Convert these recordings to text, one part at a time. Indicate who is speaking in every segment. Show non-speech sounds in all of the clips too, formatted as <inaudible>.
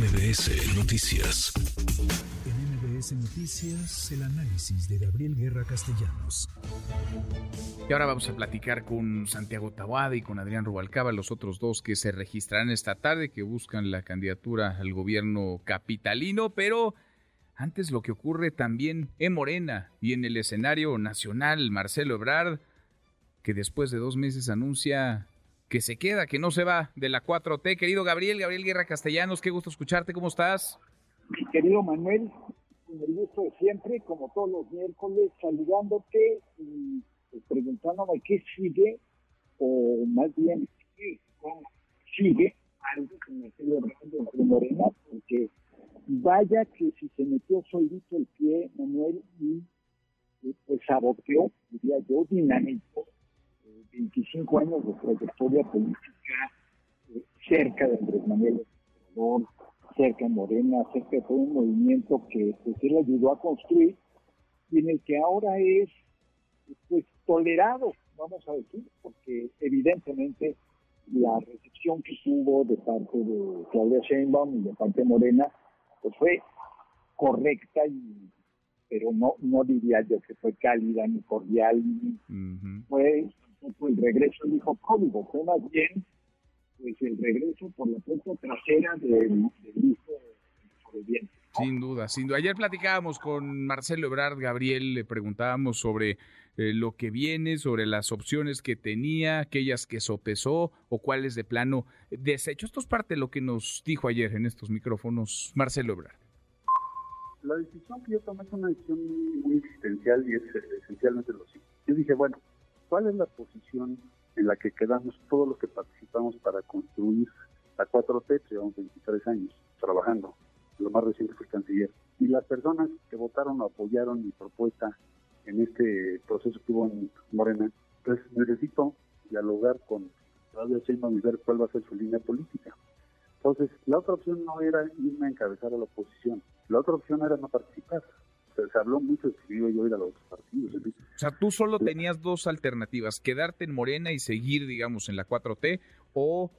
Speaker 1: MBS Noticias.
Speaker 2: En MBS Noticias, el análisis de Gabriel Guerra Castellanos.
Speaker 3: Y ahora vamos a platicar con Santiago Taboada y con Adrián Rubalcaba, los otros dos que se registrarán esta tarde, que buscan la candidatura al gobierno capitalino, pero antes lo que ocurre también en Morena y en el escenario nacional, Marcelo Ebrard, que después de dos meses anuncia que se queda, que no se va de la 4T. Querido Gabriel, Gabriel Guerra Castellanos, qué gusto escucharte, ¿cómo estás?
Speaker 4: Mi querido Manuel, con el gusto de siempre, como todos los miércoles, saludándote y pues, preguntándome qué sigue, o más bien, qué sigue algo que me celebrando en Morena, porque vaya que si se metió solito el pie, Manuel, y pues saboteó, diría yo, dinamizó 25 años de trayectoria política eh, cerca de Andrés Manuel Obrador, cerca de Morena, cerca de todo un movimiento que pues, él ayudó a construir y en el que ahora es pues tolerado, vamos a decir, porque evidentemente la recepción que tuvo de parte de Claudia Sheinbaum y de parte de Morena pues fue correcta y pero no no diría yo que fue cálida ni cordial fue el regreso del hijo código, fue más bien pues, el regreso por la puerta trasera del, hijo sobreviviente.
Speaker 3: Sin duda, sin duda. Ayer platicábamos con Marcelo Ebrard, Gabriel, le preguntábamos sobre eh, lo que viene, sobre las opciones que tenía, aquellas que sopesó o cuáles de plano desecho. Esto es parte de lo que nos dijo ayer en estos micrófonos Marcelo Ebrard.
Speaker 5: La decisión que yo tomé es una decisión muy existencial y es esencialmente lo siguiente. Yo dije, bueno, ¿Cuál es la posición en la que quedamos todos los que participamos para construir la 4T? Llevamos 23 años trabajando. Lo más reciente fue el canciller. Y las personas que votaron o apoyaron mi propuesta en este proceso que hubo en Morena, pues necesito dialogar con Claudia Sheinbaum y ver cuál va a ser su línea política. Entonces, la otra opción no era irme a encabezar a la oposición, la otra opción era no participar se habló mucho de que iba yo a ir a los
Speaker 3: sea, tú solo tenías dos alternativas, quedarte en Morena y seguir, digamos, en la 4T o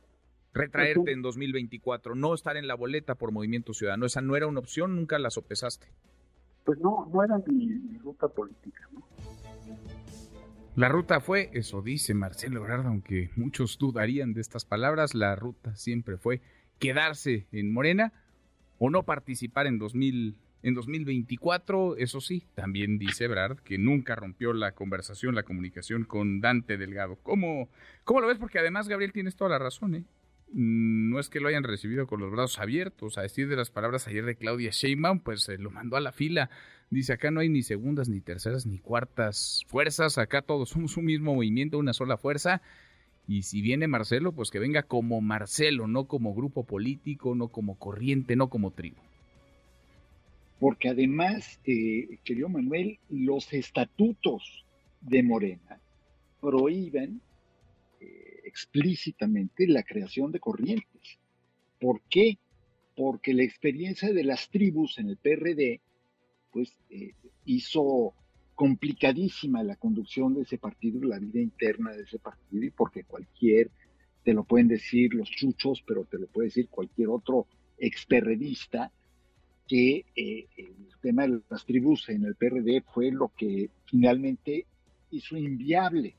Speaker 3: retraerte en 2024, no estar en la boleta por Movimiento Ciudadano. Esa no era una opción, nunca la sopesaste.
Speaker 5: Pues no, no era mi, ruta política.
Speaker 3: La ruta fue, eso dice Marcelo Ebrard, aunque muchos dudarían de estas palabras, la ruta siempre fue quedarse en Morena o no participar en 2024 en 2024, eso sí, también dice Brad que nunca rompió la conversación, la comunicación con Dante Delgado. ¿Cómo, cómo lo ves? Porque además, Gabriel, tienes toda la razón, ¿eh? Mm, no es que lo hayan recibido con los brazos abiertos. A decir de las palabras ayer de Claudia Sheinbaum, pues se lo mandó a la fila. Dice, acá no hay ni segundas, ni terceras, ni cuartas fuerzas. Acá todos somos un mismo movimiento, una sola fuerza. Y si viene Marcelo, pues que venga como Marcelo, no como grupo político, no como corriente, no como tribu
Speaker 4: porque además, eh, querido Manuel, los estatutos de Morena prohíben eh, explícitamente la creación de corrientes. ¿Por qué? Porque la experiencia de las tribus en el PRD, pues, eh, hizo complicadísima la conducción de ese partido, la vida interna de ese partido, y porque cualquier, te lo pueden decir los chuchos, pero te lo puede decir cualquier otro experredista, que eh, el tema de las tribus en el PRD fue lo que finalmente hizo inviable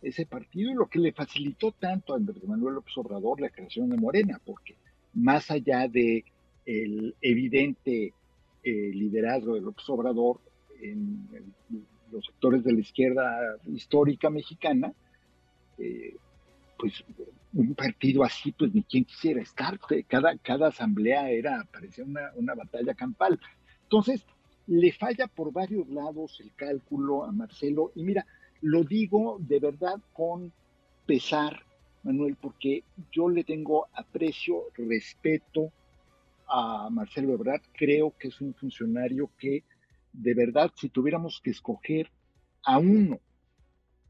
Speaker 4: ese partido y lo que le facilitó tanto a Andrés Manuel López Obrador la creación de Morena, porque más allá de el evidente eh, liderazgo de López Obrador en, los sectores de la izquierda histórica mexicana, eh, pues un partido así, pues ni quien quisiera estar. Cada, cada asamblea era, parecía una, una batalla campal. Entonces, le falla por varios lados el cálculo a Marcelo. Y mira, lo digo de verdad con pesar, Manuel, porque yo le tengo aprecio, respeto a Marcelo Ebrard. Creo que es un funcionario que, de verdad, si tuviéramos que escoger a uno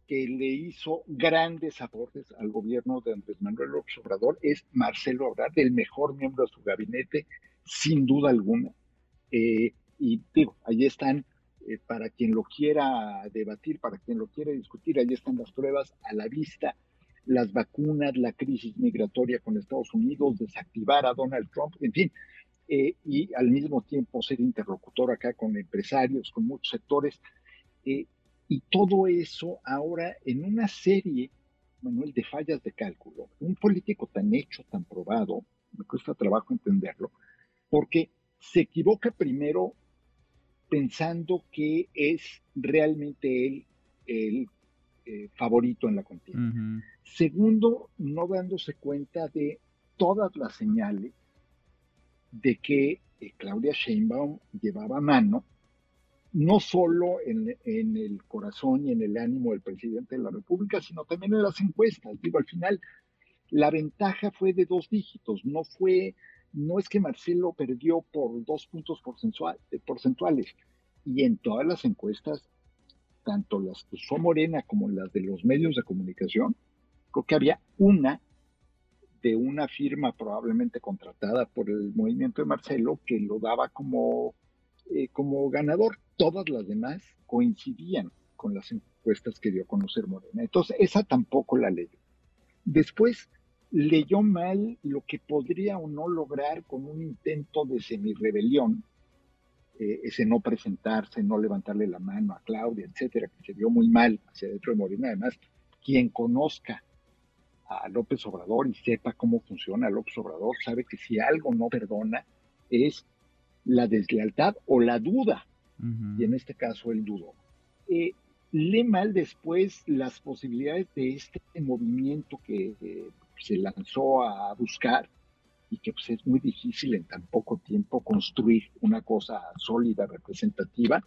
Speaker 4: que le hizo grandes aportes al gobierno de Andrés Manuel López Obrador es Marcelo Obrador, el mejor miembro de su gabinete, sin duda alguna. Eh, y digo, ahí están, eh, para quien lo quiera debatir, para quien lo quiera discutir, ahí están las pruebas a la vista, las vacunas, la crisis migratoria con Estados Unidos, desactivar a Donald Trump, en fin, eh, y al mismo tiempo ser interlocutor acá con empresarios, con muchos sectores. Eh, y todo eso ahora en una serie, Manuel, de fallas de cálculo. Un político tan hecho, tan probado, me cuesta trabajo entenderlo, porque se equivoca primero pensando que es realmente él el eh, favorito en la contienda. Segundo, no dándose cuenta de todas las señales de que eh, Claudia Sheinbaum llevaba mano, no solo en, el corazón y en el ánimo del presidente de la República, sino también en las encuestas. Digo, al final, la ventaja fue de dos dígitos, no fue, no es que Marcelo perdió por dos puntos porcentuales, y en todas las encuestas, tanto las que usó Morena como las de los medios de comunicación, creo que había una de una firma probablemente contratada por el movimiento de Marcelo que lo daba como, eh, como ganador. Todas las demás coincidían con las encuestas que dio a conocer Morena. Entonces, esa tampoco la leyó. Después leyó mal lo que podría o no lograr con un intento de semi-rebelión, eh, ese no presentarse, no levantarle la mano a Claudia, etcétera, que se vio muy mal hacia dentro de Morena. Además, quien conozca a López Obrador y sepa cómo funciona López Obrador, sabe que si algo no perdona es la deslealtad o la duda, y en este caso el dudo. Eh, lee mal después las posibilidades de este movimiento que eh, se lanzó a buscar y que pues, es muy difícil en tan poco tiempo construir una cosa sólida, representativa,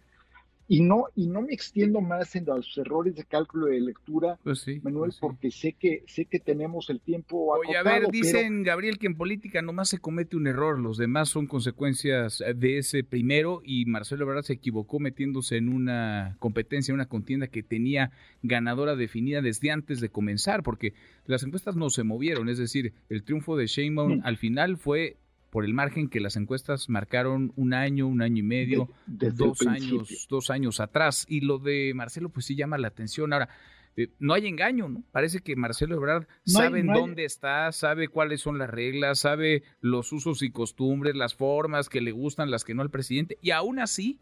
Speaker 4: y no, y no me extiendo más en los errores de cálculo de lectura, pues Manuel, pues porque sé que, sé que tenemos el tiempo
Speaker 3: Oye, a ver, dicen, Gabriel, que en política nomás se comete un error, los demás son consecuencias de ese primero, y Marcelo Ebrard se equivocó metiéndose en una competencia, una contienda que tenía ganadora definida desde antes de comenzar, porque las encuestas no se movieron, es decir, el triunfo de Sheinbaum mm. al final fue por el margen que las encuestas marcaron un año, un año y medio, dos años, dos años atrás. Y lo de Marcelo, pues sí llama la atención. Ahora, eh, no hay engaño, ¿no? Parece que Marcelo Ebrard sabe en dónde está, sabe cuáles son las reglas, sabe los usos y costumbres, las formas que le gustan, las que no al presidente, y aún así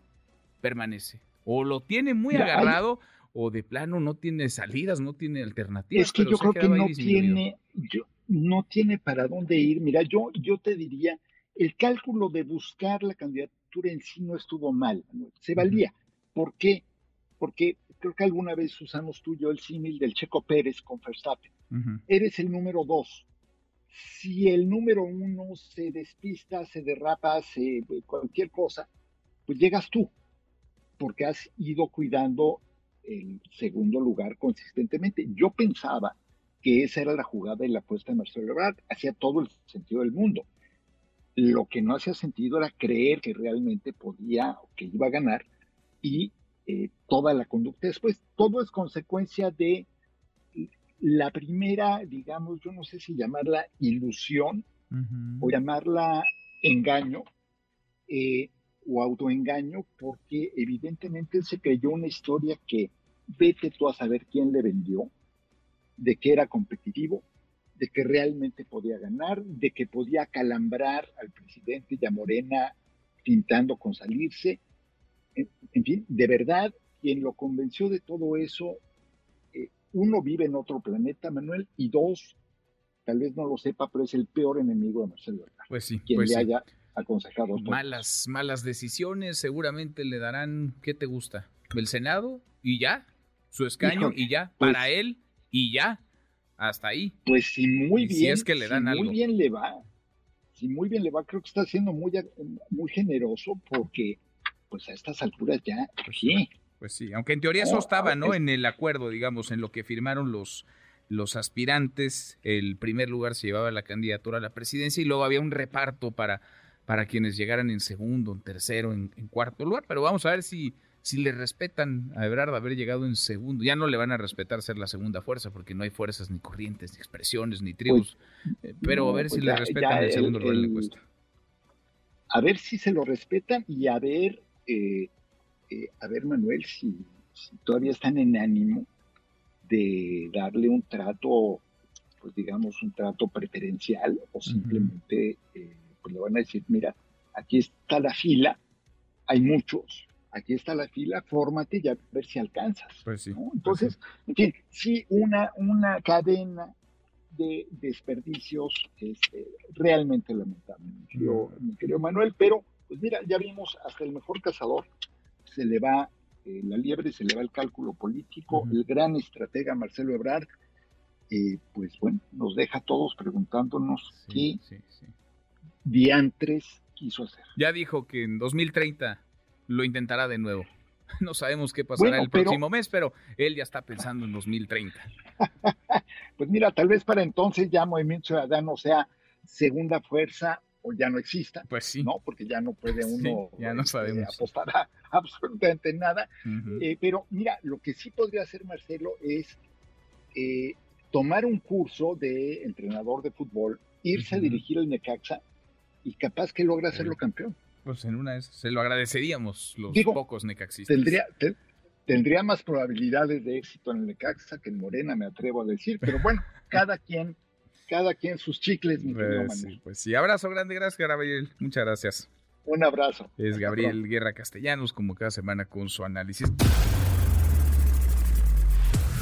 Speaker 3: permanece. O lo tiene muy agarrado, o de plano no tiene salidas, no tiene alternativas.
Speaker 4: Es que yo creo que no tiene, no tiene para dónde ir. Mira, yo, yo te diría, el cálculo de buscar la candidatura en sí no estuvo mal, se valía. ¿Por qué? Porque creo que alguna vez usamos tú y yo el símil del Checo Pérez con Verstappen. Eres el número dos. Si el número uno se despista, se derrapa, se cualquier cosa, pues llegas tú, porque has ido cuidando el segundo lugar consistentemente. Yo pensaba que esa era la jugada y la apuesta de Marcelo Ebrard. Hacía todo el sentido del mundo. Lo que no hacía sentido era creer que realmente podía o que iba a ganar y eh, toda la conducta después. Todo es consecuencia de la primera, digamos, yo no sé si llamarla ilusión o llamarla engaño eh, o autoengaño, porque evidentemente se creyó una historia que vete tú a saber quién le vendió, de que era competitivo, de que realmente podía ganar, de que podía calambrar al presidente y a Morena pintando con salirse. En, fin, de verdad, quien lo convenció de todo eso, eh, uno vive en otro planeta, Manuel, y dos, tal vez no lo sepa, pero es el peor enemigo de Marcelo
Speaker 3: Pues sí,
Speaker 4: quien
Speaker 3: pues
Speaker 4: le haya aconsejado.
Speaker 3: Malas, malas decisiones, seguramente le darán, ¿qué te gusta? ¿El Senado? ¿Y ya? ¿Su escaño? ¿Y ya? Pues ¿Para él? Y ya, hasta ahí.
Speaker 4: Pues si muy bien, si
Speaker 3: es que le dan
Speaker 4: muy bien le va, si muy bien le va, creo que está siendo muy, muy generoso porque pues a estas alturas ya,
Speaker 3: pues sí. Pues sí, aunque en teoría eso estaba, ¿no? En el acuerdo, digamos, en lo que firmaron los, los aspirantes, el primer lugar se llevaba la candidatura a la presidencia y luego había un reparto para, para quienes llegaran en segundo, en tercero, en cuarto lugar, pero vamos a ver si si le respetan a Ebrard haber llegado en segundo, ya no le van a respetar ser la segunda fuerza, porque no hay fuerzas ni corrientes, ni expresiones, ni tribus. Eh, pero a ver si pues le respetan el segundo lugar en la encuesta.
Speaker 4: A ver si se lo respetan y a ver, eh, eh, a ver, Manuel, si, todavía están en ánimo de darle un trato, pues digamos, un trato preferencial o simplemente pues le van a decir, mira, aquí está la fila, hay muchos, aquí está la fila, fórmate y a ver si alcanzas.
Speaker 3: Pues sí, pues
Speaker 4: Entonces, en fin, sí, una, una cadena de desperdicios este, realmente lamentable, mi querido, Manuel, pero pues mira, ya vimos hasta el mejor cazador, se le va eh, la liebre, se le va el cálculo político, el gran estratega Marcelo Ebrard, eh, pues bueno, nos deja a todos preguntándonos qué diantres quiso hacer.
Speaker 3: Ya dijo que en 2030 lo intentará de nuevo. <laughs> No sabemos qué pasará el próximo mes, pero él ya está pensando en 2030. <laughs>
Speaker 4: pues mira, tal vez para entonces ya Movimiento Ciudadano sea segunda fuerza o ya no exista.
Speaker 3: Pues sí.
Speaker 4: ¿no? Porque ya no puede uno
Speaker 3: ya no este,
Speaker 4: apostar a <laughs> absolutamente nada. Eh, pero mira, lo que sí podría hacer Marcelo es eh, tomar un curso de entrenador de fútbol, irse a dirigir el Necaxa y capaz que logra hacerlo campeón.
Speaker 3: Pues en una vez se lo agradeceríamos los pocos necaxistas.
Speaker 4: Tendría, tendría más probabilidades de éxito en el Necaxa que en Morena, me atrevo a decir, pero bueno, <laughs> cada quien, cada quien sus chicles, mi
Speaker 3: pues, sí, pues sí, abrazo grande, gracias Gabriel, muchas gracias.
Speaker 4: Un abrazo.
Speaker 3: Es Gabriel Guerra Castellanos, como cada semana con su análisis.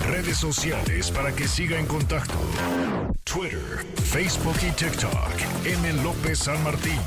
Speaker 1: Redes sociales para que siga en contacto: Twitter, Facebook y TikTok. M. López San Martín.